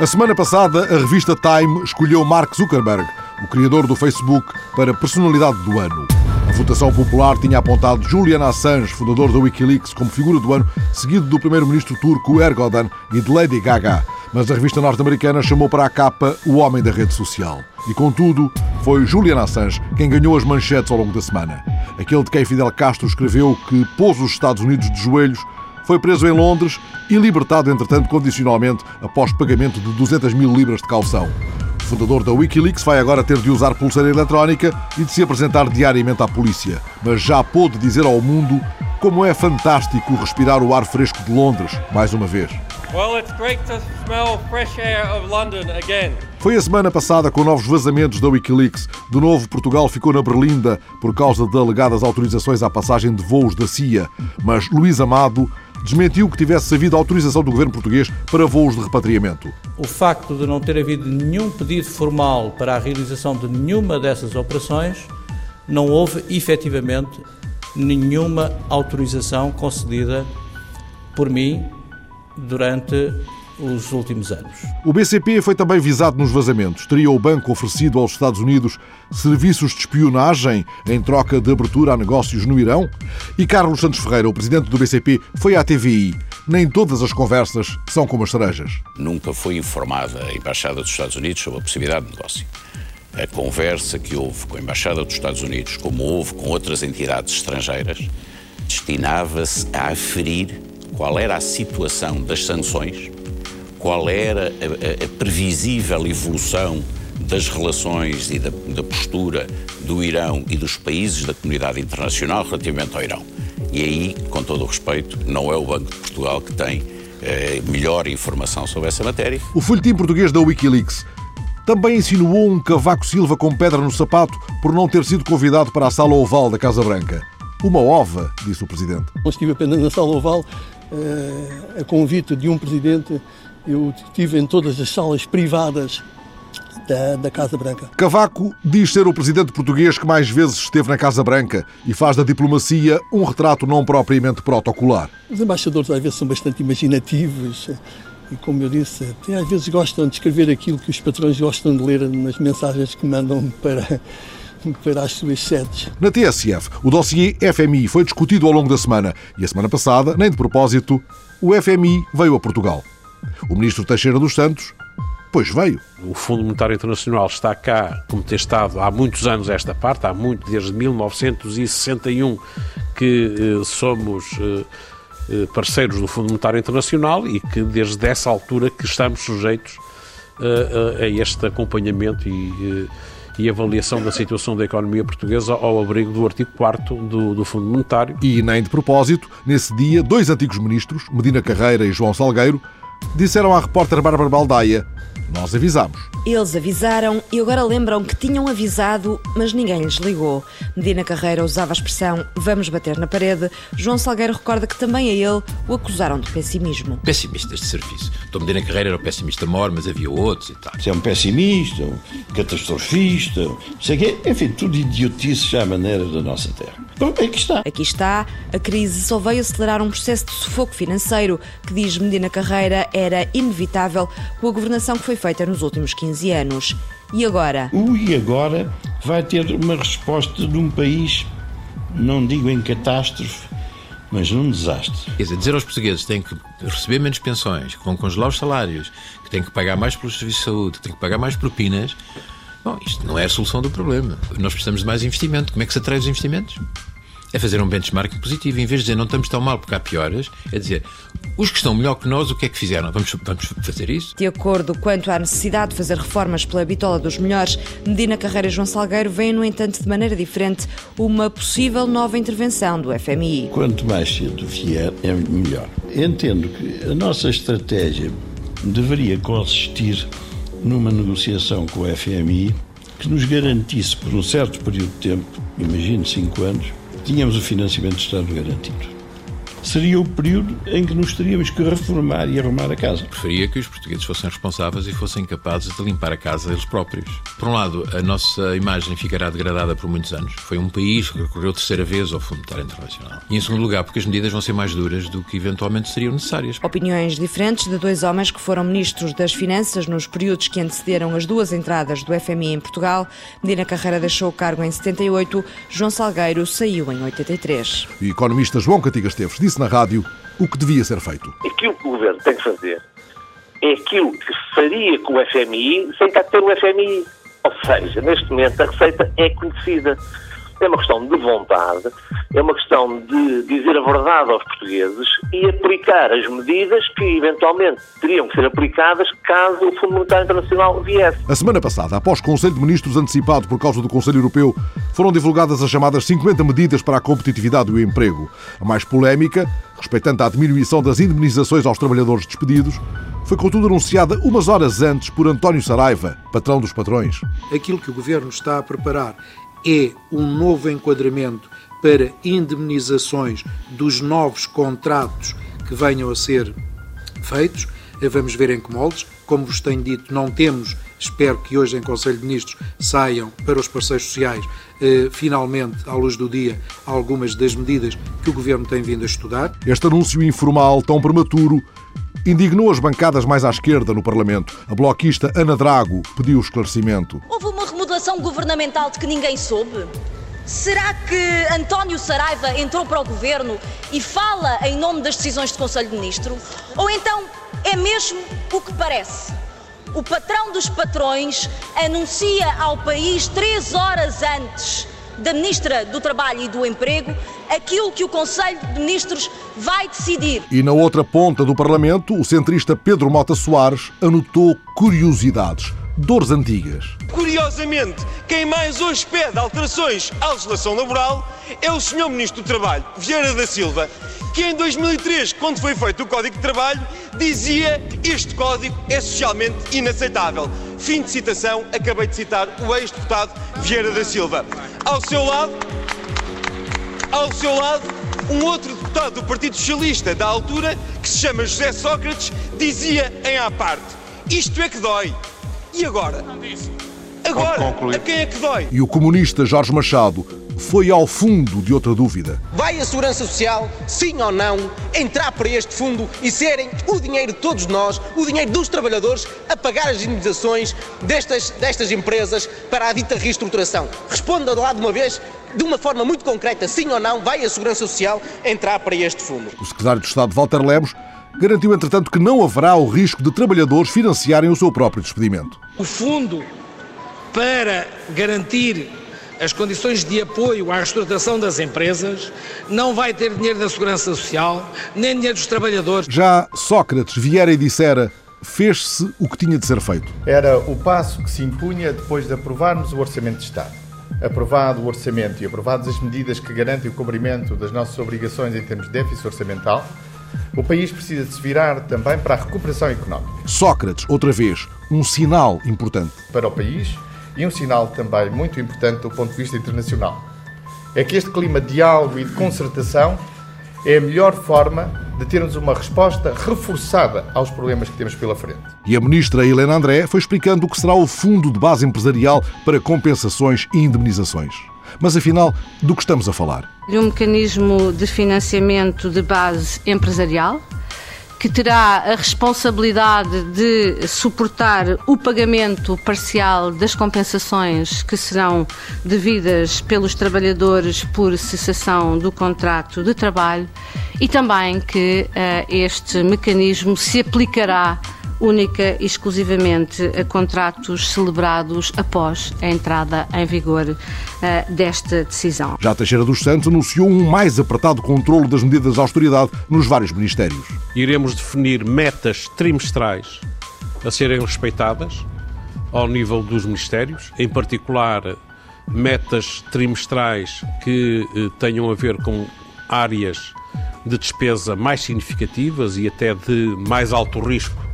A semana passada, a revista Time escolheu Mark Zuckerberg, o criador do Facebook, para personalidade do ano. A votação popular tinha apontado Julian Assange, fundador da Wikileaks, como figura do ano, seguido do primeiro-ministro turco Erdogan e de Lady Gaga. Mas a revista norte-americana chamou para a capa o homem da rede social. E, contudo, foi Julian Assange quem ganhou as manchetes ao longo da semana. Aquele de quem Fidel Castro escreveu que pôs os Estados Unidos de joelhos foi preso em Londres e libertado, entretanto, condicionalmente, após pagamento de 200 mil libras de calção. O fundador da Wikileaks vai agora ter de usar pulseira eletrónica e de se apresentar diariamente à polícia. Mas já pôde dizer ao mundo como é fantástico respirar o ar fresco de Londres, mais uma vez. Well, it's great to smell fresh air of London again. Foi a semana passada com novos vazamentos da Wikileaks. De novo, Portugal ficou na berlinda por causa de alegadas autorizações à passagem de voos da CIA. Mas Luís Amado desmentiu que tivesse havido autorização do governo português para voos de repatriamento. O facto de não ter havido nenhum pedido formal para a realização de nenhuma dessas operações, não houve efetivamente nenhuma autorização concedida por mim durante os últimos anos. O BCP foi também visado nos vazamentos. Teria o banco oferecido aos Estados Unidos serviços de espionagem em troca de abertura a negócios no Irão? E Carlos Santos Ferreira, o presidente do BCP, foi à TVI. Nem todas as conversas são como as cerejas. Nunca foi informada a Embaixada dos Estados Unidos sobre a possibilidade de negócio. A conversa que houve com a Embaixada dos Estados Unidos, como houve com outras entidades estrangeiras, destinava-se a aferir qual era a situação das sanções qual era a, a, a previsível evolução das relações e da, da, postura do Irão e dos países da comunidade internacional relativamente ao Irão. E aí, com todo o respeito, não é o Banco de Portugal que tem eh, melhor informação sobre essa matéria. O folhetim português da Wikileaks também insinuou um Cavaco Silva com pedra no sapato por não ter sido convidado para a sala oval da Casa Branca. Uma ova, disse o Presidente. Não estive apenas na sala oval, a convite de um Presidente eu estive em todas as salas privadas da, da, Casa Branca. Cavaco diz ser o presidente português que mais vezes esteve na Casa Branca e faz da diplomacia um retrato não propriamente protocolar. Os embaixadores às vezes são bastante imaginativos e, como eu disse, até às vezes gostam de escrever aquilo que os patrões gostam de ler nas mensagens que mandam para, para as suas sedes. Na TSF, o dossiê FMI foi discutido ao longo da semana e a semana passada, nem de propósito, o FMI veio a Portugal. O ministro Teixeira dos Santos, pois veio. O Fundo Monetário Internacional está cá, como tem estado há muitos anos esta parte, há muito, desde 1961 que eh, somos eh, eh, parceiros do Fundo Monetário Internacional e que desde essa altura que estamos sujeitos eh, a este acompanhamento e, eh, e avaliação da situação da economia portuguesa ao abrigo do artigo 4 do, do Fundo Monetário. E nem de propósito, nesse dia, dois antigos ministros, Medina Carreira e João Salgueiro, disseram à repórter Bárbara Baldaia: Nós avisamos. Eles avisaram e agora lembram que tinham avisado, mas ninguém lhes ligou. Medina Carreira usava a expressão vamos bater na parede. João Salgueiro recorda que também a ele o acusaram de pessimismo. Pessimistas de serviço. Então Medina Carreira era um pessimista maior, mas havia outros e tal. Você é um pessimista, um catastrofista, sei quê. Enfim, tudo idiotice já à maneira da nossa terra. Então, aqui está. Aqui está. A crise só veio acelerar um processo de sufoco financeiro que, diz Medina Carreira, era inevitável com a governação que foi feita nos últimos 15 15 anos. E agora? O e agora vai ter uma resposta de um país, não digo em catástrofe, mas num desastre. Quer dizer, dizer aos portugueses que têm que receber menos pensões, que vão congelar os salários, que têm que pagar mais pelos serviços de saúde, que têm que pagar mais propinas. Bom, isto não é a solução do problema. Nós precisamos de mais investimento. Como é que se atrai os investimentos? É fazer um benchmarking positivo. Em vez de dizer não estamos tão mal porque há piores, é dizer os que estão melhor que nós, o que é que fizeram? Vamos, vamos fazer isso? De acordo quanto à necessidade de fazer reformas pela bitola dos melhores, Medina Carreira e João Salgueiro veem, no entanto, de maneira diferente, uma possível nova intervenção do FMI. Quanto mais cedo vier, é melhor. Entendo que a nossa estratégia deveria consistir numa negociação com o FMI que nos garantisse por um certo período de tempo, imagino cinco anos, tínhamos o financiamento do Estado garantido. Seria o período em que nos teríamos que reformar e arrumar a casa. Preferia que os portugueses fossem responsáveis e fossem capazes de limpar a casa eles próprios. Por um lado, a nossa imagem ficará degradada por muitos anos. Foi um país que recorreu terceira vez ao Fundo Monetário Internacional. E em segundo lugar, porque as medidas vão ser mais duras do que eventualmente seriam necessárias. Opiniões diferentes de dois homens que foram ministros das Finanças nos períodos que antecederam as duas entradas do FMI em Portugal. Medina Carreira deixou o cargo em 78, João Salgueiro saiu em 83. O economista João Cantigas Teves disse na rádio o que devia ser feito. Aquilo que o governo tem que fazer é aquilo que faria com o FMI sem cá ter o FMI. Ou seja, neste momento a receita é conhecida. É uma questão de vontade, é uma questão de dizer a verdade aos portugueses e aplicar as medidas que eventualmente teriam que ser aplicadas caso o Fundo Monetário Internacional viesse. A semana passada, após Conselho de Ministros antecipado por causa do Conselho Europeu, foram divulgadas as chamadas 50 medidas para a competitividade e o emprego. A mais polémica, respeitando a diminuição das indemnizações aos trabalhadores despedidos, foi contudo anunciada umas horas antes por António Saraiva, patrão dos patrões. Aquilo que o governo está a preparar é um novo enquadramento para indemnizações dos novos contratos que venham a ser feitos. Vamos ver em que moldes. Como vos tenho dito, não temos, espero que hoje em Conselho de Ministros saiam para os parceiros sociais, eh, finalmente, à luz do dia, algumas das medidas que o Governo tem vindo a estudar. Este anúncio informal, tão prematuro, indignou as bancadas mais à esquerda no Parlamento. A bloquista Ana Drago pediu esclarecimento. Houve uma remodelação governamental de que ninguém soube? Será que António Saraiva entrou para o governo e fala em nome das decisões do Conselho de Ministro? Ou então é mesmo o que parece? O patrão dos patrões anuncia ao país três horas antes da Ministra do Trabalho e do Emprego aquilo que o Conselho de Ministros vai decidir. E na outra ponta do Parlamento, o centrista Pedro Mota Soares anotou curiosidades dores antigas. Curiosamente, quem mais hoje pede alterações à legislação laboral é o Sr. Ministro do Trabalho, Vieira da Silva, que em 2003, quando foi feito o Código de Trabalho, dizia este código é socialmente inaceitável. Fim de citação, acabei de citar o ex-deputado Vieira da Silva. Ao seu lado, ao seu lado, um outro deputado do Partido Socialista da altura, que se chama José Sócrates, dizia em à parte: Isto é que dói. E agora? Agora, a quem é que dói? E o comunista Jorge Machado foi ao fundo de outra dúvida. Vai a Segurança Social, sim ou não, entrar para este fundo e serem o dinheiro de todos nós, o dinheiro dos trabalhadores, a pagar as indenizações destas, destas empresas para a dita reestruturação? Responda de lá de uma vez, de uma forma muito concreta, sim ou não, vai a Segurança Social entrar para este fundo? O secretário de Estado, Walter Lemos, garantiu, entretanto, que não haverá o risco de trabalhadores financiarem o seu próprio despedimento. O fundo para garantir as condições de apoio à reestruturação das empresas não vai ter dinheiro da Segurança Social, nem dinheiro dos trabalhadores. Já Sócrates viera e dissera fez-se o que tinha de ser feito. Era o passo que se impunha depois de aprovarmos o Orçamento de Estado. Aprovado o orçamento e aprovadas as medidas que garantem o cumprimento das nossas obrigações em termos de déficit orçamental, o país precisa de se virar também para a recuperação económica. Sócrates, outra vez, um sinal importante. Para o país e um sinal também muito importante do ponto de vista internacional. É que este clima de diálogo e de concertação é a melhor forma de termos uma resposta reforçada aos problemas que temos pela frente. E a ministra Helena André foi explicando o que será o Fundo de Base Empresarial para Compensações e Indemnizações. Mas afinal, do que estamos a falar? De um mecanismo de financiamento de base empresarial que terá a responsabilidade de suportar o pagamento parcial das compensações que serão devidas pelos trabalhadores por cessação do contrato de trabalho e também que uh, este mecanismo se aplicará única e exclusivamente a contratos celebrados após a entrada em vigor uh, desta decisão. Já Teixeira dos Santos anunciou um mais apertado controle das medidas de austeridade nos vários ministérios. Iremos definir metas trimestrais a serem respeitadas ao nível dos ministérios, em particular metas trimestrais que eh, tenham a ver com áreas de despesa mais significativas e até de mais alto risco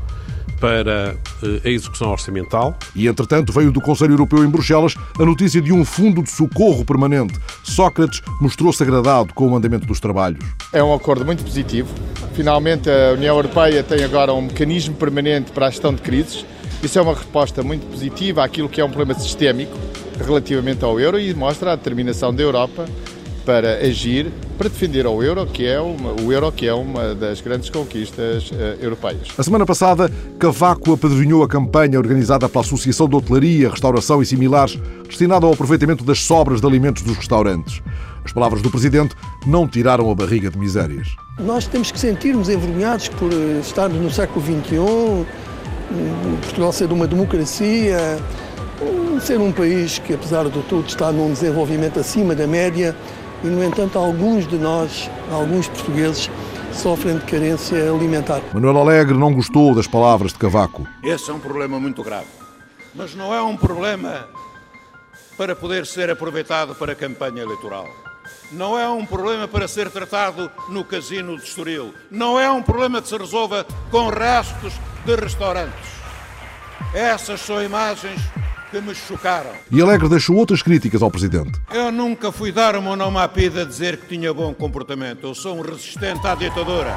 para a execução orçamental. E, entretanto, veio do Conselho Europeu em Bruxelas a notícia de um fundo de socorro permanente. Sócrates mostrou-se agradado com o andamento dos trabalhos. É um acordo muito positivo. Finalmente, a União Europeia tem agora um mecanismo permanente para a gestão de crises. Isso é uma resposta muito positiva àquilo que é um problema sistémico relativamente ao euro e mostra a determinação da Europa para agir, para defender o euro, que é uma, o euro que é uma das grandes conquistas uh, europeias. A semana passada, Cavaco apadrinhou a campanha organizada pela Associação de Hotelaria, Restauração e similares, destinada ao aproveitamento das sobras de alimentos dos restaurantes. As palavras do Presidente não tiraram a barriga de misérias. Nós temos que sentir-nos envergonhados por eh, estarmos no século XXI, Portugal ser uma democracia, ser um país que, apesar de tudo, está num desenvolvimento acima da média e, no entanto, alguns de nós, alguns portugueses, sofrem de carência alimentar. Manuel Alegre não gostou das palavras de Cavaco. Esse é um problema muito grave, mas não é um problema para poder ser aproveitado para a campanha eleitoral. Não é um problema para ser tratado no casino de Estoril. Não é um problema que se resolva com restos de restaurantes. Essas são imagens que me chocaram. E Alegre deixou outras críticas ao Presidente. Eu nunca fui dar uma onomapida a dizer que tinha bom comportamento. Eu sou um resistente à ditadura.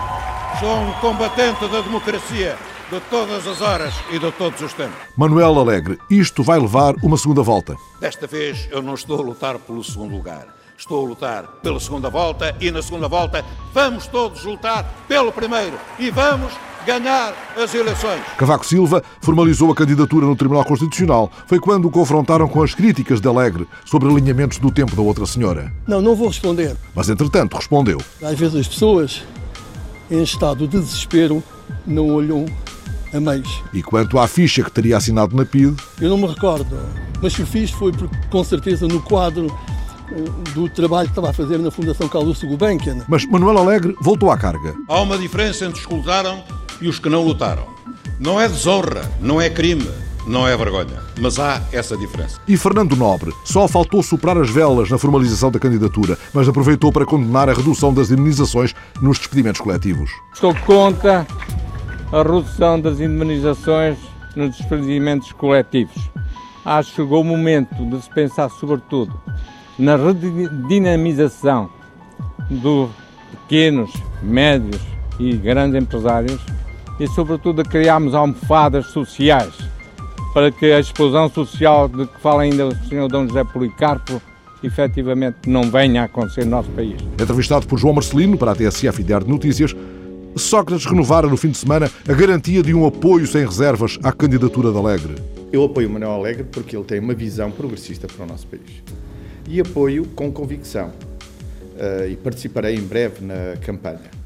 Sou um combatente da democracia de todas as horas e de todos os tempos. Manuel Alegre, isto vai levar uma segunda volta. Desta vez eu não estou a lutar pelo segundo lugar. Estou a lutar pela segunda volta e na segunda volta vamos todos lutar pelo primeiro e vamos ganhar as eleições. Cavaco Silva formalizou a candidatura no Tribunal Constitucional. Foi quando o confrontaram com as críticas de Alegre sobre alinhamentos do tempo da outra senhora. Não, não vou responder. Mas, entretanto, respondeu. Às vezes as pessoas, em estado de desespero, não olham a meios. E quanto à ficha que teria assinado na PIDE? Eu não me recordo, mas se o fiz foi porque, com certeza no quadro eh, do trabalho que estava a fazer na Fundação Carlos Gulbenkian. Mas Manuel Alegre voltou à carga. Há uma diferença entre os que lutaram e os que não lutaram. Não é desonra, não é crime, não é vergonha, mas há essa diferença. E Fernando Nobre só faltou soprar as velas na formalização da candidatura, mas aproveitou para condenar a redução das indemnizações nos despedimentos coletivos. Estou contra a redução das indemnizações nos despedimentos coletivos. Acho que chegou o momento de se pensar, sobretudo, na redinamização dos pequenos, médios e grandes empresários e, sobretudo, a criarmos almofadas sociais para que a explosão social de que fala ainda o Sr. D. José Policarpo efetivamente não venha a acontecer no nosso país. Entrevistado por João Marcelino para a TSF e Diário de Notícias, Sócrates renovara no fim de semana a garantia de um apoio sem reservas à candidatura de Alegre. Eu apoio o Manuel Alegre porque ele tem uma visão progressista para o nosso país. E apoio com convicção. Uh, e participarei em breve na campanha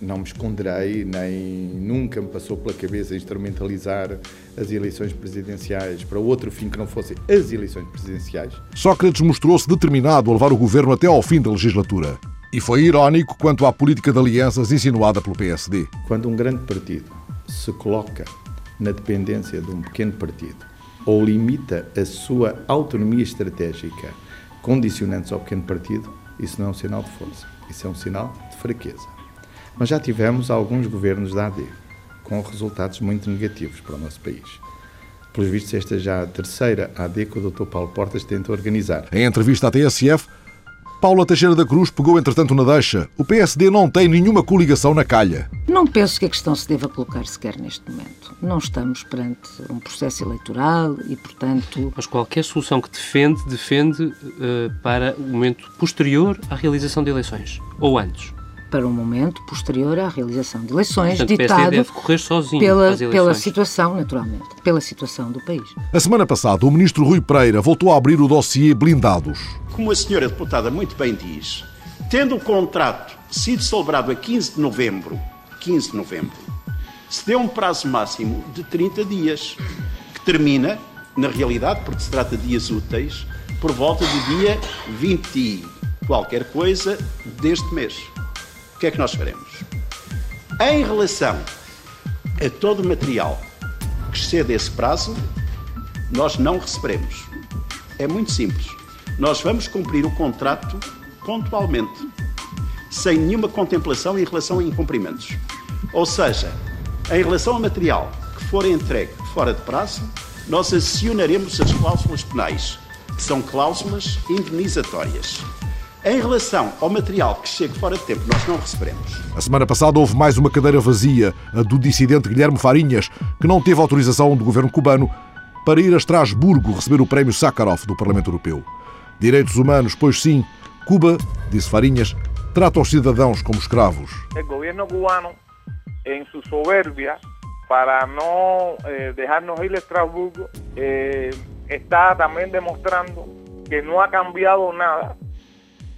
não me esconderei, nem nunca me passou pela cabeça instrumentalizar as eleições presidenciais para outro fim que não fossem as eleições presidenciais. Sócrates mostrou-se determinado a levar o governo até ao fim da legislatura. E foi irónico quanto à política de alianças insinuada pelo PSD. Quando um grande partido se coloca na dependência de um pequeno partido ou limita a sua autonomia estratégica condicionantes ao pequeno partido, isso não é um sinal de força, isso é um sinal de fraqueza. Mas já tivemos alguns governos da AD com resultados muito negativos para o nosso país. Pelos vistos, esta é já a terceira AD que o Dr. Paulo Portas tenta organizar. Em entrevista à TSF, Paula Teixeira da Cruz pegou entretanto na deixa. O PSD não tem nenhuma coligação na calha. Não penso que a questão se deva colocar sequer neste momento. Não estamos perante um processo eleitoral e, portanto. Mas qualquer solução que defende, defende uh, para o momento posterior à realização de eleições. Ou antes para um momento posterior à realização de eleições, Portanto, ditado deve correr sozinho pela, pela situação, naturalmente, pela situação do país. A semana passada, o ministro Rui Pereira voltou a abrir o dossiê blindados. Como a senhora deputada muito bem diz, tendo o contrato sido celebrado a 15 de novembro, 15 de novembro, se deu um prazo máximo de 30 dias, que termina, na realidade, porque se trata de dias úteis, por volta do dia 20 qualquer coisa deste mês que é que nós faremos? Em relação a todo o material que excede esse prazo, nós não receberemos. É muito simples. Nós vamos cumprir o contrato pontualmente, sem nenhuma contemplação em relação a incumprimentos. Ou seja, em relação ao material que for entregue, fora de prazo, nós acionaremos as cláusulas penais, que são cláusulas indenizatórias. Em relação ao material que chegue fora de tempo, nós não receberemos. A semana passada houve mais uma cadeira vazia, a do dissidente Guilherme Farinhas, que não teve autorização do governo cubano para ir a Estrasburgo receber o prémio Sakharov do Parlamento Europeu. Direitos humanos, pois sim, Cuba, disse Farinhas, trata os cidadãos como escravos. O governo cubano, em sua soberbia, para não eh, dejarnos ir a Estrasburgo, eh, está também demonstrando que não ha cambiado nada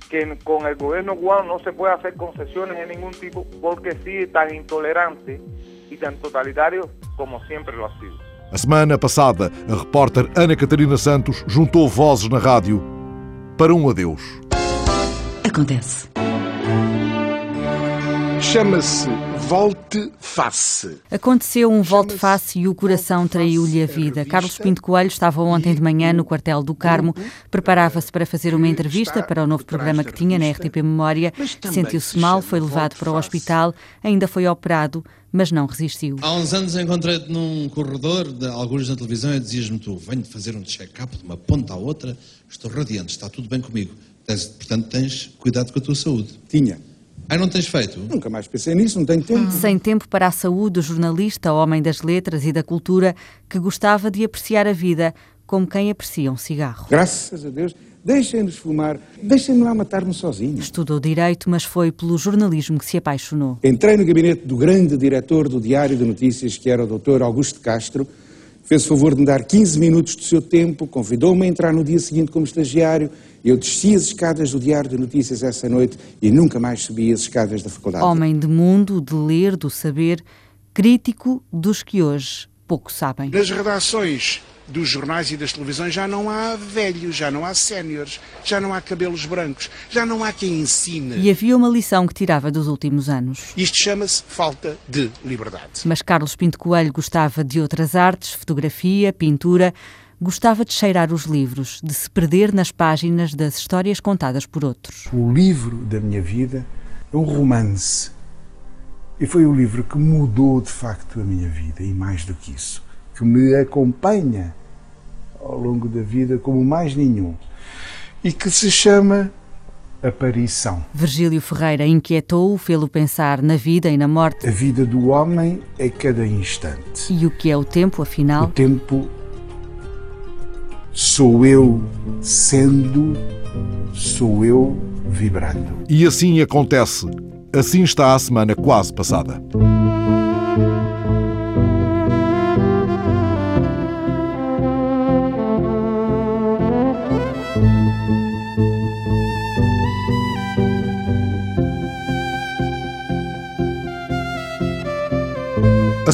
que con el gobierno cubano no se puede hacer concesiones de ningún tipo porque sigue tan intolerante y tan totalitario como siempre lo ha sido. A semana passada, a repórter Ana Catarina Santos juntou vozes na rádio para um adeus. Acontece. Chama-se Volte-Face. Aconteceu um volte-face e o coração traiu-lhe a vida. Carlos Pinto Coelho estava ontem de manhã no quartel do Carmo, preparava-se para fazer uma entrevista para o novo programa que tinha na RTP Memória. Sentiu-se mal, foi levado para o hospital, ainda foi operado, mas não resistiu. Há uns anos encontrei-te num corredor de alguns na televisão e dizias-me tu, venho fazer um check-up de uma ponta à outra, estou radiante, está tudo bem comigo. Portanto, tens cuidado com a tua saúde. Tinha. Ah, não tens feito? Nunca mais pensei nisso, não tenho tempo. Sem tempo para a saúde, o jornalista, homem das letras e da cultura, que gostava de apreciar a vida como quem aprecia um cigarro. Graças a Deus, deixem-nos fumar, deixem-me lá matar-me sozinho. Estudou Direito, mas foi pelo jornalismo que se apaixonou. Entrei no gabinete do grande diretor do Diário de Notícias, que era o Dr. Augusto Castro, fez o favor de me dar 15 minutos do seu tempo, convidou-me a entrar no dia seguinte como estagiário eu desci as escadas do Diário de Notícias essa noite e nunca mais subi as escadas da faculdade. Homem de mundo, de ler, do saber, crítico dos que hoje pouco sabem. Nas redações dos jornais e das televisões já não há velhos, já não há séniores, já não há cabelos brancos, já não há quem ensine. E havia uma lição que tirava dos últimos anos. Isto chama-se falta de liberdade. Mas Carlos Pinto Coelho gostava de outras artes, fotografia, pintura gostava de cheirar os livros, de se perder nas páginas das histórias contadas por outros. O livro da minha vida é um romance. E foi o livro que mudou de facto a minha vida, e mais do que isso, que me acompanha ao longo da vida como mais nenhum, e que se chama Aparição. Virgílio Ferreira inquietou-o, fê-lo pensar na vida e na morte. A vida do homem é cada instante. E o que é o tempo, afinal? O tempo Sou eu sendo, sou eu vibrando. E assim acontece. Assim está a semana quase passada.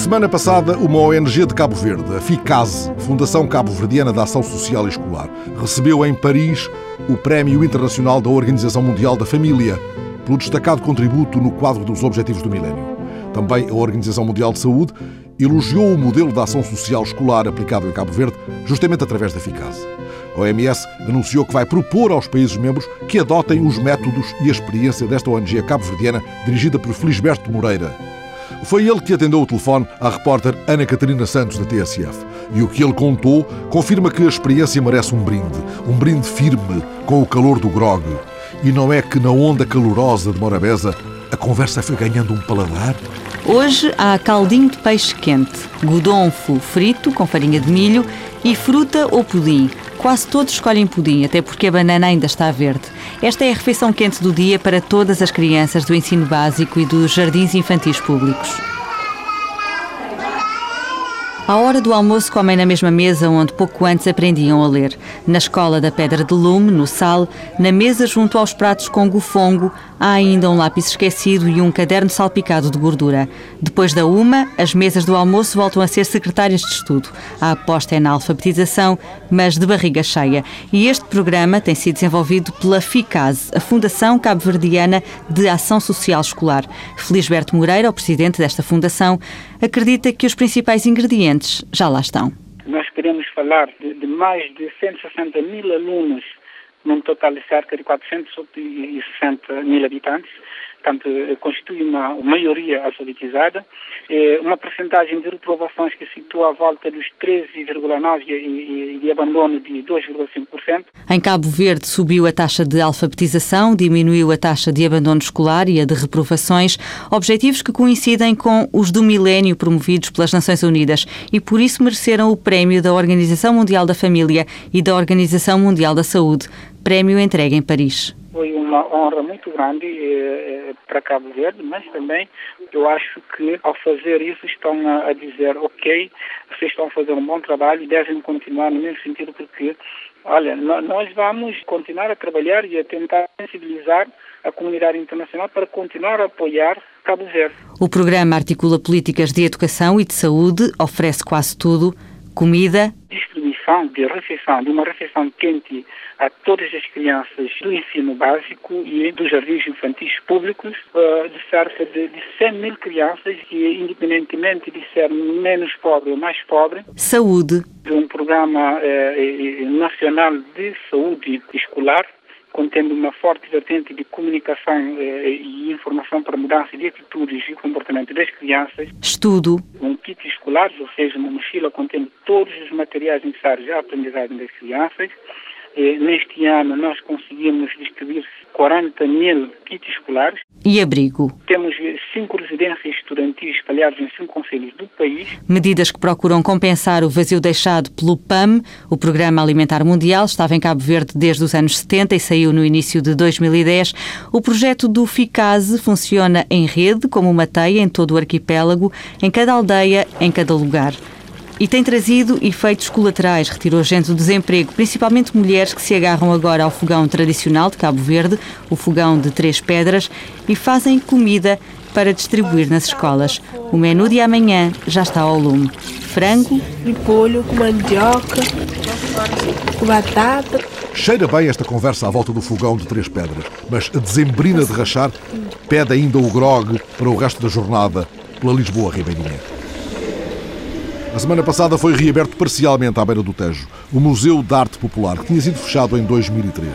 Semana passada, uma ONG de Cabo Verde, a FICASE, Fundação Cabo-Verdiana da Ação Social e Escolar, recebeu em Paris o Prémio Internacional da Organização Mundial da Família pelo destacado contributo no quadro dos Objetivos do Milénio. Também a Organização Mundial de Saúde elogiou o modelo da ação social escolar aplicado em Cabo Verde, justamente através da FICASE. A OMS anunciou que vai propor aos países membros que adotem os métodos e a experiência desta ONG cabo-verdiana dirigida por Felisberto Moreira. Foi ele que atendeu o telefone à repórter Ana Catarina Santos, da TSF. E o que ele contou confirma que a experiência merece um brinde. Um brinde firme, com o calor do grog. E não é que na onda calorosa de Morabeza a conversa foi ganhando um paladar? Hoje há caldinho de peixe quente, godonfo frito com farinha de milho e fruta ou pudim. Quase todos escolhem pudim, até porque a banana ainda está verde. Esta é a refeição quente do dia para todas as crianças do ensino básico e dos jardins infantis públicos. À hora do almoço comem na mesma mesa onde pouco antes aprendiam a ler. Na escola da Pedra de Lume, no Sal, na mesa junto aos pratos com gufongo, há ainda um lápis esquecido e um caderno salpicado de gordura. Depois da uma, as mesas do almoço voltam a ser secretárias de estudo. A aposta é na alfabetização, mas de barriga cheia. E este programa tem sido desenvolvido pela FICAS, a Fundação Cabo-Verdiana de Ação Social Escolar. Felisberto Moreira, o presidente desta fundação, acredita que os principais ingredientes já lá estão. Nós queremos falar de, de mais de 160 mil alunos, num total de cerca de 460 mil habitantes, portanto, constitui uma maioria alfabetizada, uma percentagem de reprovações que situa à volta dos 13,9% e de abandono de 2,5%. Em Cabo Verde subiu a taxa de alfabetização, diminuiu a taxa de abandono escolar e a de reprovações, objetivos que coincidem com os do milénio promovidos pelas Nações Unidas e por isso mereceram o prémio da Organização Mundial da Família e da Organização Mundial da Saúde, prémio entregue em Paris. Uma honra muito grande eh, para Cabo Verde, mas também eu acho que ao fazer isso estão a, a dizer, ok, vocês estão a fazer um bom trabalho e devem continuar no mesmo sentido porque, olha, nós vamos continuar a trabalhar e a tentar sensibilizar a comunidade internacional para continuar a apoiar Cabo Verde. O programa articula políticas de educação e de saúde, oferece quase tudo, comida, de refeição, de uma refeição quente a todas as crianças do ensino básico e dos jardins infantis públicos, eh, de cerca de, 100 mil crianças, que independentemente de ser menos pobre ou mais pobre. Saúde. De um programa eh, nacional de saúde escolar, contendo uma forte vertente de comunicação eh, e informação para mudança de atitudes e comportamento das crianças. Estudo. Um kit escolar, ou seja, uma mochila contendo todos os materiais necessários à aprendizagem das crianças. Eh, neste ano nós conseguimos distribuir 40 mil kits escolares. E abrigo. Temos cinco residências estudantis espalhadas em cinco conselhos do país. Medidas que procuram compensar o vazio deixado pelo PAM, o Programa Alimentar Mundial, estava em Cabo Verde desde os anos 70 e saiu no início de 2010. O projeto do FICASE funciona em rede, como uma teia em todo o arquipélago, em cada aldeia, em cada lugar. E tem trazido efeitos colaterais, retirou gente do desemprego, principalmente mulheres que se agarram agora ao fogão tradicional de Cabo Verde, o fogão de três pedras, e fazem comida para distribuir nas escolas. O menu de amanhã já está ao lume. Frango polho com mandioca, com batata. Cheira bem esta conversa à volta do fogão de três pedras, mas a dezembrina de rachar pede ainda o grog para o resto da jornada pela Lisboa Ribeirinha. A semana passada foi reaberto parcialmente à beira do Tejo o Museu de Arte Popular, que tinha sido fechado em 2003.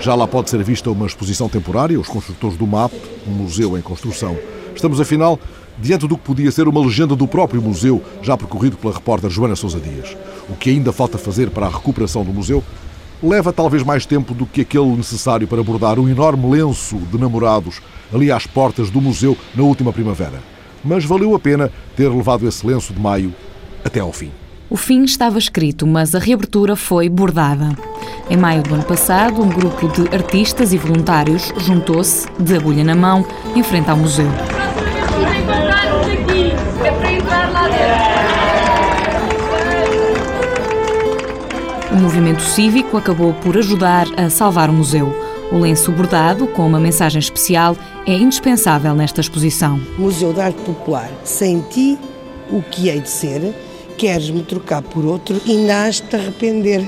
Já lá pode ser vista uma exposição temporária, Os Construtores do MAP, um museu em construção. Estamos, afinal, diante do que podia ser uma legenda do próprio museu, já percorrido pela repórter Joana Sousa Dias. O que ainda falta fazer para a recuperação do museu leva talvez mais tempo do que aquele necessário para abordar um enorme lenço de namorados ali às portas do museu na última primavera. Mas valeu a pena ter levado esse lenço de maio até ao fim. O fim estava escrito, mas a reabertura foi bordada. Em maio do ano passado, um grupo de artistas e voluntários juntou-se, de agulha na mão, em frente ao museu. O movimento cívico acabou por ajudar a salvar o museu. O lenço bordado, com uma mensagem especial, é indispensável nesta exposição. Museu de Arte Popular, sem ti, o que hei de ser? Queres-me trocar por outro e nas-te arrepender.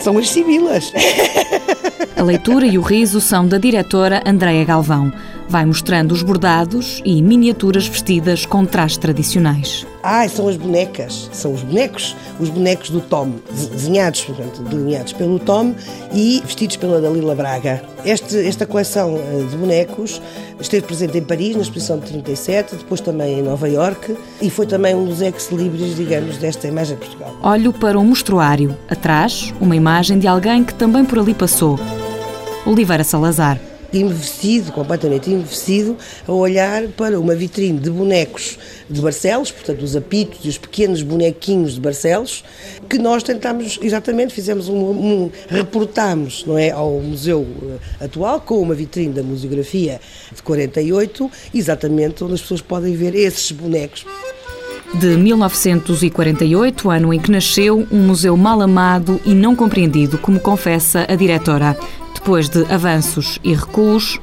São as sibilas. A leitura e o riso são da diretora Andréa Galvão. Vai mostrando os bordados e miniaturas vestidas com trajes tradicionais. Ah, são as bonecas, são os bonecos, os bonecos do Tom, desenhados, portanto, delineados pelo Tom e vestidos pela Dalila Braga. Este, esta coleção eh, de bonecos esteve presente em Paris, na exposição de 37, depois também em Nova York e foi também um dos ex-libris, digamos, desta imagem de Portugal. Olho para um mostruário. Atrás, uma imagem de alguém que também por ali passou. Oliveira Salazar investido, completamente investido, a olhar para uma vitrine de bonecos de Barcelos, portanto, os apitos e os pequenos bonequinhos de Barcelos, que nós tentámos, exatamente, fizemos um, um reportámos, não é, ao museu eh, atual, com uma vitrine da museografia de 48, exatamente onde as pessoas podem ver esses bonecos. De 1948, ano em que nasceu, um museu mal amado e não compreendido, como confessa a diretora. Depois de avanços e recuos,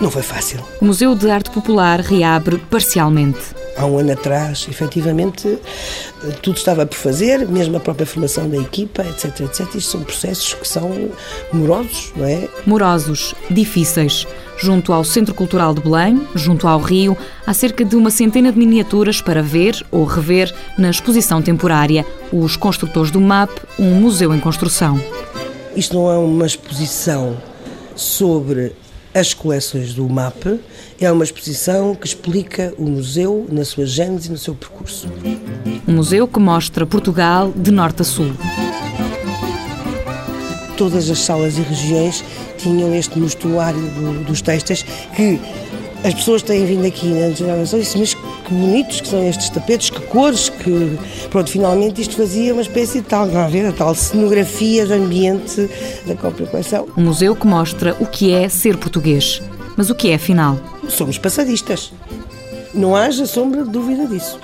não foi fácil. O Museu de Arte Popular reabre parcialmente. Há um ano atrás, efetivamente, tudo estava por fazer, mesmo a própria formação da equipa, etc, etc. Isto são processos que são morosos, não é? Morosos, difíceis. Junto ao Centro Cultural de Belém, junto ao Rio, há cerca de uma centena de miniaturas para ver ou rever na exposição temporária Os Construtores do MAP, um museu em construção. Isto não é uma exposição sobre as coleções do MAP é uma exposição que explica o museu na sua gênese e no seu percurso. Um museu que mostra Portugal de norte a sul. Todas as salas e regiões tinham este mostruário do, dos textos que as pessoas têm vindo aqui na geração e disse, mas que bonitos que são estes tapetes, que cores, que pronto, finalmente isto fazia uma espécie de tal, a ver, a tal cenografia de ambiente da própria coleção. Um museu que mostra o que é ser português. Mas o que é, afinal? Somos passadistas. Não haja sombra de dúvida disso.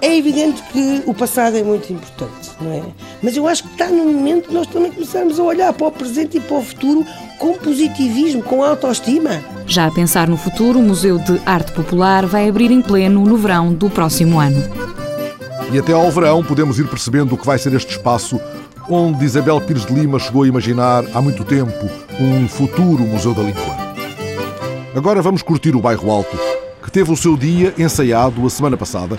É evidente que o passado é muito importante, não é? Mas eu acho que está no momento de nós também começarmos a olhar para o presente e para o futuro com positivismo, com autoestima. Já a pensar no futuro, o Museu de Arte Popular vai abrir em pleno no verão do próximo ano. E até ao verão podemos ir percebendo o que vai ser este espaço onde Isabel Pires de Lima chegou a imaginar há muito tempo um futuro Museu da Língua. Agora vamos curtir o Bairro Alto, que teve o seu dia ensaiado a semana passada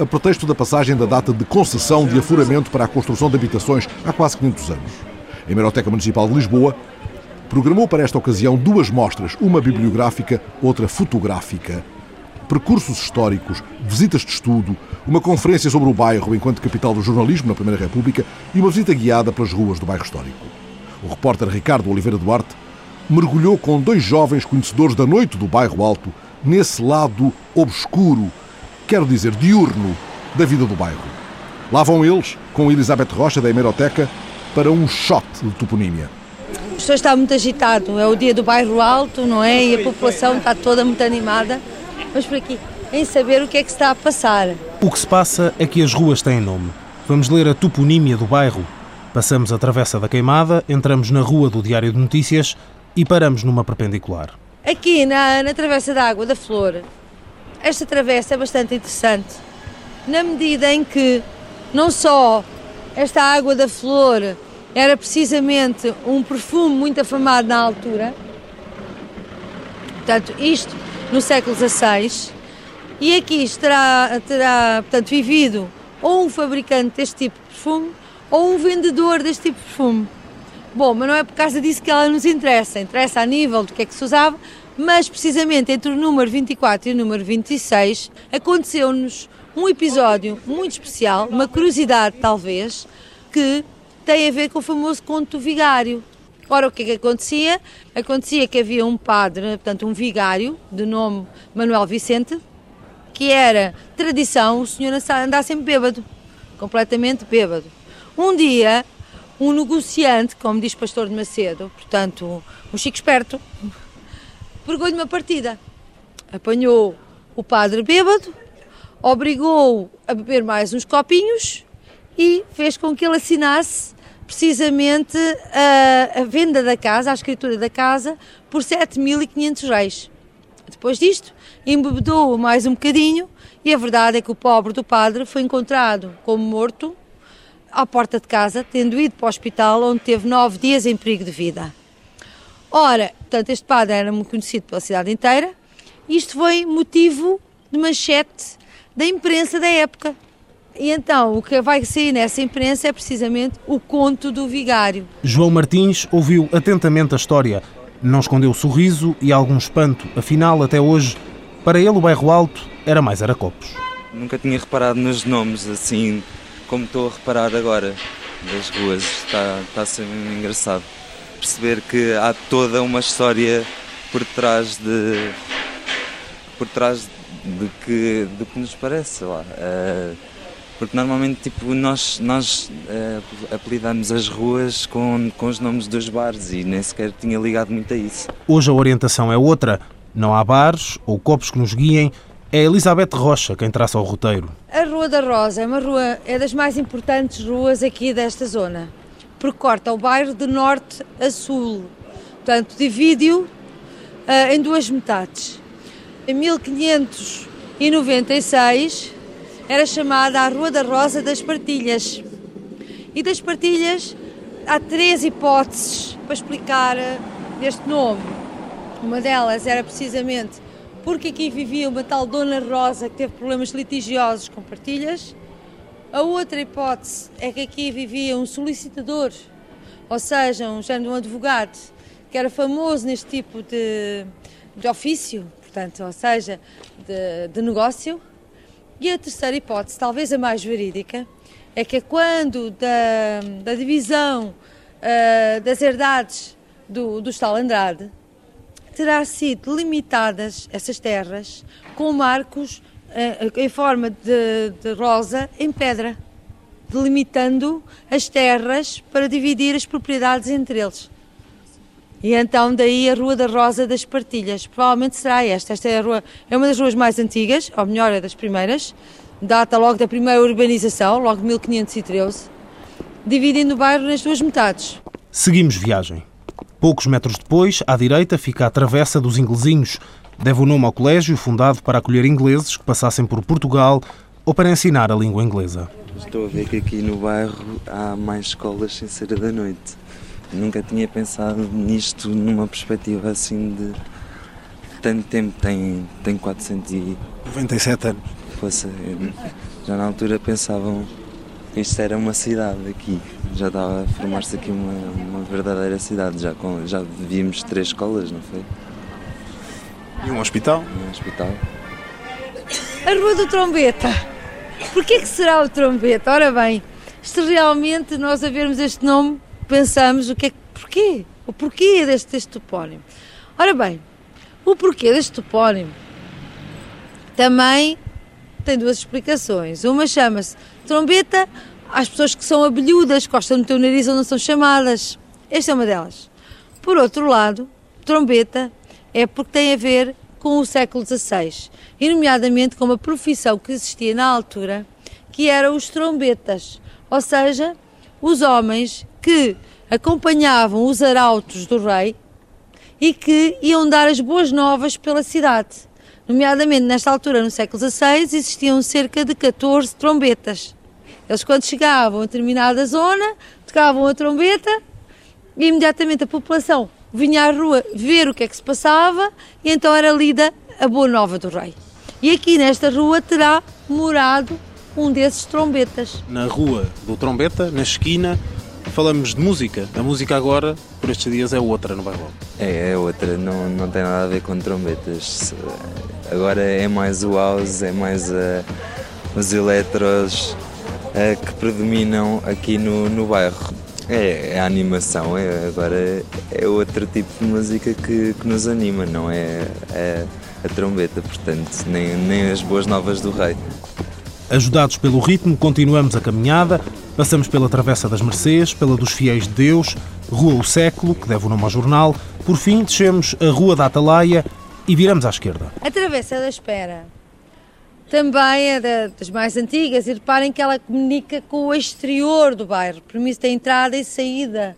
a pretexto da passagem da data de concessão de afloramento para a construção de habitações há quase 500 anos. A Hemeroteca Municipal de Lisboa programou para esta ocasião duas mostras, uma bibliográfica, outra fotográfica. Percursos históricos, visitas de estudo, uma conferência sobre o bairro enquanto capital do jornalismo na Primeira República e uma visita guiada pelas ruas do bairro histórico. O repórter Ricardo Oliveira Duarte mergulhou com dois jovens conhecedores da noite do bairro Alto nesse lado obscuro quero dizer diurno, da vida do bairro. Lá vão eles, com Elizabeth Rocha, da Hemeroteca, para um shot de toponímia. O pessoal está muito agitado, é o dia do bairro alto, não é? E a população está toda muito animada. Vamos por aqui, em saber o que é que se está a passar. O que se passa é que as ruas têm nome. Vamos ler a toponímia do bairro. Passamos a Travessa da Queimada, entramos na rua do Diário de Notícias e paramos numa perpendicular. Aqui na, na Travessa da Água da Flor, esta travessa é bastante interessante, na medida em que não só esta água da flor era precisamente um perfume muito afamado na altura, portanto, isto no século XVI, e aqui terá, terá portanto, vivido ou um fabricante deste tipo de perfume ou um vendedor deste tipo de perfume. Bom, mas não é por causa disso que ela nos interessa, interessa a nível do que é que se usava, mas precisamente entre o número 24 e o número 26 aconteceu-nos um episódio muito especial, uma curiosidade talvez, que tem a ver com o famoso conto vigário. Ora, o que é que acontecia? Acontecia que havia um padre, portanto um vigário, de nome Manuel Vicente, que era tradição o senhor andar sempre bêbado, completamente bêbado. Um dia, um negociante, como diz Pastor de Macedo, portanto, um chico esperto, pegou-lhe uma partida. Apanhou o padre bêbado, obrigou-o a beber mais uns copinhos e fez com que ele assinasse precisamente a, a venda da casa, a escritura da casa, por 7.500 reis. Depois disto, embebedou-o mais um bocadinho e a verdade é que o pobre do padre foi encontrado como morto à porta de casa, tendo ido para o hospital onde teve nove dias em perigo de vida. Ora, portanto, este padre era muito conhecido pela cidade inteira. Isto foi motivo de manchete da imprensa da época. E então, o que vai sair nessa imprensa é precisamente o conto do vigário. João Martins ouviu atentamente a história. Não escondeu sorriso e algum espanto. Afinal, até hoje, para ele o bairro Alto era mais Aracopos. Nunca tinha reparado nos nomes assim como estou a reparar agora das ruas. Está, está a ser engraçado perceber que há toda uma história por trás de por trás do que do que nos parece lá. Uh, porque normalmente tipo nós nós uh, apelidamos as ruas com com os nomes dos bares e nem sequer tinha ligado muito a isso. Hoje a orientação é outra. Não há bares ou copos que nos guiem. É Elizabeth Rocha quem traça o roteiro. A Rua da Rosa é uma rua, é das mais importantes ruas aqui desta zona porque corta o bairro de norte a sul. Portanto, divide-o uh, em duas metades. Em 1596 era chamada a Rua da Rosa das Partilhas. E das Partilhas há três hipóteses para explicar uh, este nome. Uma delas era precisamente porque aqui vivia uma tal Dona Rosa que teve problemas litigiosos com partilhas. A outra hipótese é que aqui vivia um solicitador, ou seja, um género de um advogado, que era famoso neste tipo de, de ofício, portanto, ou seja, de, de negócio. E a terceira hipótese, talvez a mais verídica, é que é quando da, da divisão uh, das herdades do, do Estal Andrade, terá sido limitadas essas terras com marcos em forma de, de rosa em pedra, delimitando as terras para dividir as propriedades entre eles. E então daí a Rua da Rosa das Partilhas. Provavelmente será esta. Esta é, rua, é uma das ruas mais antigas, ou melhor, é das primeiras. Data logo da primeira urbanização, logo de 1513, dividindo o bairro nas duas metades. Seguimos viagem. Poucos metros depois, à direita, fica a Travessa dos Inglesinhos. Deve o nome ao colégio fundado para acolher ingleses que passassem por Portugal ou para ensinar a língua inglesa. Estou a ver que aqui no bairro há mais escolas sem ser da noite. Nunca tinha pensado nisto numa perspectiva assim de tanto tempo. Tem, tem 497 anos. Fosse, já na altura pensavam que isto era uma cidade aqui. Já estava a formar-se aqui uma, uma verdadeira cidade. Já, com, já vimos três escolas, não foi? E um hospital? Um hospital. A Rua do Trombeta. Porquê que será o Trombeta? Ora bem, isto realmente, nós a vermos este nome, pensamos o que é porquê? O porquê deste, deste topónimo? Ora bem, o porquê deste topónimo também tem duas explicações. Uma chama-se trombeta às pessoas que são abelhudas, gostam de ter o nariz onde não são chamadas. Esta é uma delas. Por outro lado, trombeta é porque tem a ver com o século XVI, e nomeadamente com uma profissão que existia na altura, que eram os trombetas, ou seja, os homens que acompanhavam os arautos do rei e que iam dar as boas novas pela cidade. Nomeadamente, nesta altura, no século XVI, existiam cerca de 14 trombetas. Eles, quando chegavam a determinada zona, tocavam a trombeta e imediatamente a população vinha à rua ver o que é que se passava e então era lida a boa nova do rei. E aqui nesta rua terá morado um desses trombetas. Na rua do trombeta, na esquina, falamos de música. A música agora, por estes dias, é outra no bairro. É, é outra, não, não tem nada a ver com trombetas. Agora é mais o house, é mais uh, os eletros uh, que predominam aqui no, no bairro. É, a animação, é, agora é outro tipo de música que, que nos anima, não é, é a trombeta, portanto, nem, nem as boas novas do rei. Ajudados pelo ritmo, continuamos a caminhada, passamos pela Travessa das Mercês, pela dos Fiéis de Deus, Rua O Século, que deve o nome ao jornal, por fim descemos a Rua da Atalaia e viramos à esquerda. A Travessa da Espera também é das mais antigas e reparem que ela comunica com o exterior do bairro, permite a entrada e saída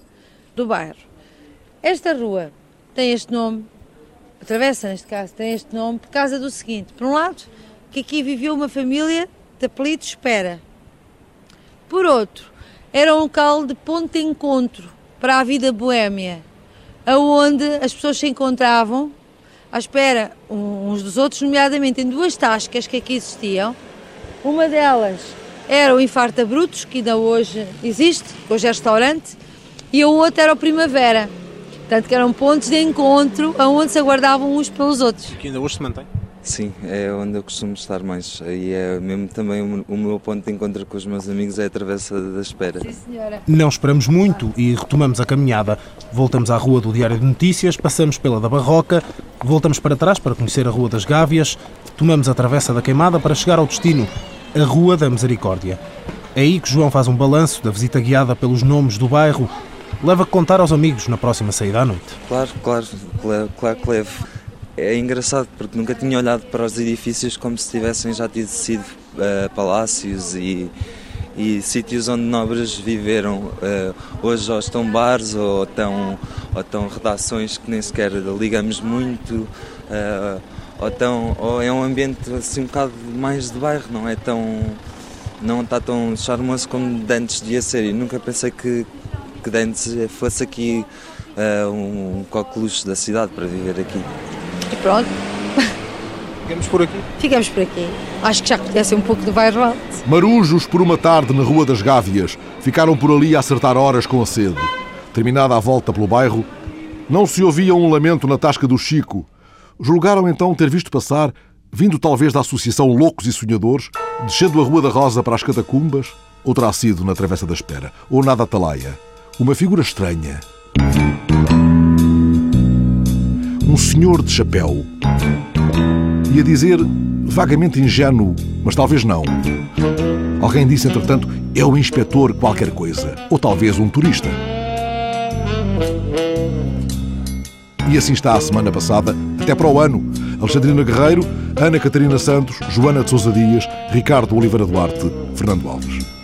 do bairro. Esta rua tem este nome, a travessa neste caso, tem este nome por causa do seguinte: por um lado, que aqui viveu uma família de apelido Espera. Por outro, era um local de ponto de encontro para a vida boêmia, aonde as pessoas se encontravam à espera uns dos outros, nomeadamente em duas tascas que aqui existiam. Uma delas era o Infarta Brutos, que ainda hoje existe, hoje é restaurante, e a outra era o Primavera. Portanto, que eram pontos de encontro onde se aguardavam uns pelos outros. Que ainda hoje se mantém? Sim, é onde eu costumo estar mais. E é mesmo também o meu ponto de encontro com os meus amigos é a Travessa da Espera. Sim, senhora. Não esperamos muito e retomamos a caminhada. Voltamos à Rua do Diário de Notícias, passamos pela da Barroca, voltamos para trás para conhecer a Rua das Gávias, tomamos a Travessa da Queimada para chegar ao destino, a Rua da Misericórdia. É aí que João faz um balanço da visita guiada pelos nomes do bairro. Leva a contar aos amigos na próxima saída à noite. Claro, claro, claro, claro que levo é engraçado porque nunca tinha olhado para os edifícios como se tivessem já tido sido uh, palácios e, e sítios onde nobres viveram. Uh, hoje ou estão bares ou estão, ou estão redações que nem sequer ligamos muito, uh, ou, estão, ou é um ambiente assim um bocado mais de bairro, não é tão. não está tão charmoso como Dantes devia ser. E nunca pensei que, que Dantes fosse aqui um, um coqueluche da cidade para viver aqui. E pronto. Ficamos por aqui? Ficamos por aqui. Acho que já conhecem um pouco do bairro alto. Marujos por uma tarde na Rua das Gávias. Ficaram por ali a acertar horas com a sede. Terminada a volta pelo bairro, Não se ouvia um lamento na tasca do Chico. Julgaram então ter visto passar, vindo talvez da Associação Loucos e Sonhadores, descendo a Rua da Rosa para as Catacumbas, ou terá sido na Travessa da Espera, ou na da Atalaia. Uma figura estranha. Um senhor de chapéu. Ia dizer vagamente ingênuo, mas talvez não. Alguém disse, entretanto, é o inspetor qualquer coisa, ou talvez um turista. E assim está a semana passada, até para o ano. Alexandrina Guerreiro, Ana Catarina Santos, Joana de Sousa Dias, Ricardo Oliveira Duarte, Fernando Alves.